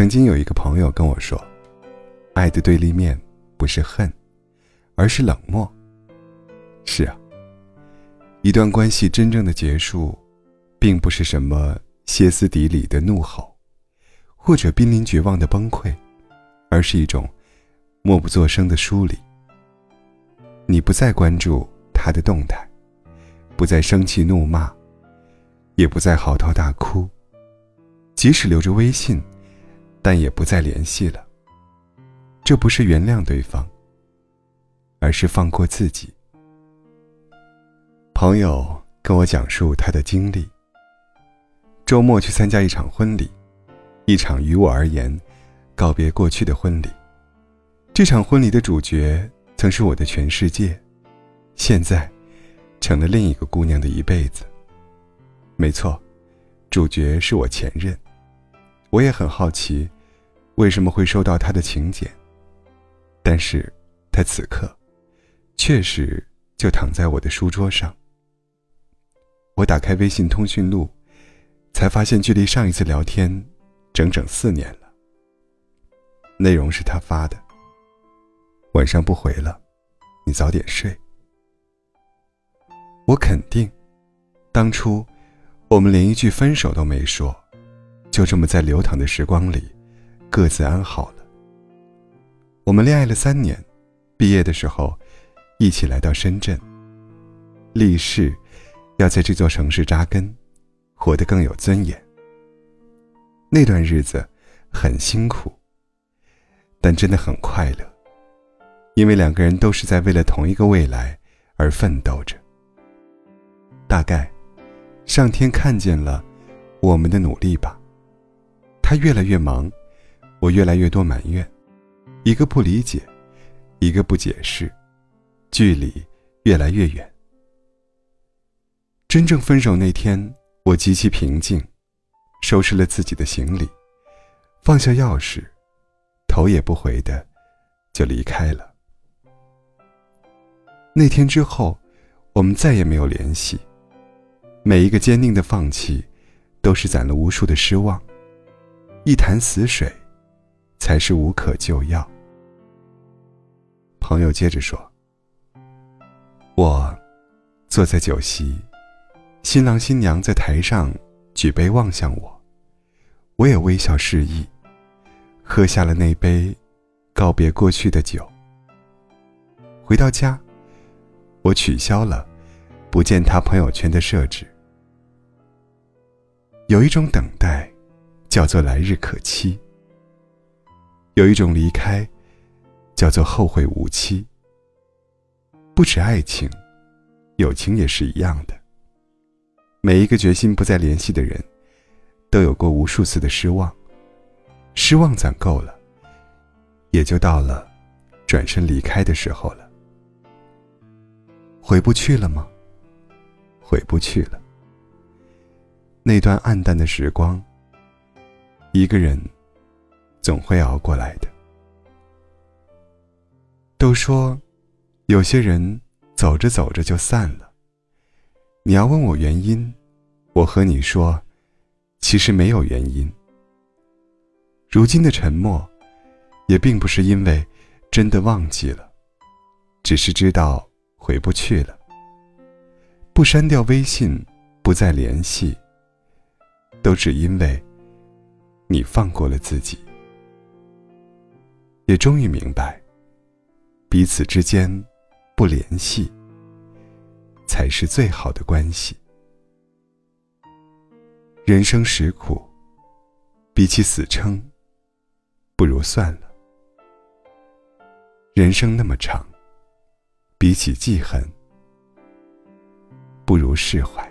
曾经有一个朋友跟我说：“爱的对立面不是恨，而是冷漠。”是啊，一段关系真正的结束，并不是什么歇斯底里的怒吼，或者濒临绝望的崩溃，而是一种默不作声的疏离。你不再关注他的动态，不再生气怒骂，也不再嚎啕大哭，即使留着微信。但也不再联系了。这不是原谅对方，而是放过自己。朋友跟我讲述他的经历：周末去参加一场婚礼，一场于我而言告别过去的婚礼。这场婚礼的主角曾是我的全世界，现在成了另一个姑娘的一辈子。没错，主角是我前任。我也很好奇，为什么会收到他的请柬。但是，他此刻，确实就躺在我的书桌上。我打开微信通讯录，才发现距离上一次聊天，整整四年了。内容是他发的：“晚上不回了，你早点睡。”我肯定，当初我们连一句分手都没说。就这么在流淌的时光里，各自安好了。我们恋爱了三年，毕业的时候，一起来到深圳。立誓要在这座城市扎根，活得更有尊严。那段日子很辛苦，但真的很快乐，因为两个人都是在为了同一个未来而奋斗着。大概，上天看见了我们的努力吧。他越来越忙，我越来越多埋怨，一个不理解，一个不解释，距离越来越远。真正分手那天，我极其平静，收拾了自己的行李，放下钥匙，头也不回的就离开了。那天之后，我们再也没有联系。每一个坚定的放弃，都是攒了无数的失望。一潭死水，才是无可救药。朋友接着说：“我坐在酒席，新郎新娘在台上举杯望向我，我也微笑示意，喝下了那杯告别过去的酒。回到家，我取消了不见他朋友圈的设置。有一种等待。”叫做来日可期。有一种离开，叫做后会无期。不止爱情，友情也是一样的。每一个决心不再联系的人，都有过无数次的失望。失望攒够了，也就到了转身离开的时候了。回不去了吗？回不去了。那段暗淡的时光。一个人总会熬过来的。都说，有些人走着走着就散了。你要问我原因，我和你说，其实没有原因。如今的沉默，也并不是因为真的忘记了，只是知道回不去了。不删掉微信，不再联系，都只因为。你放过了自己，也终于明白，彼此之间不联系才是最好的关系。人生实苦，比起死撑，不如算了。人生那么长，比起记恨，不如释怀。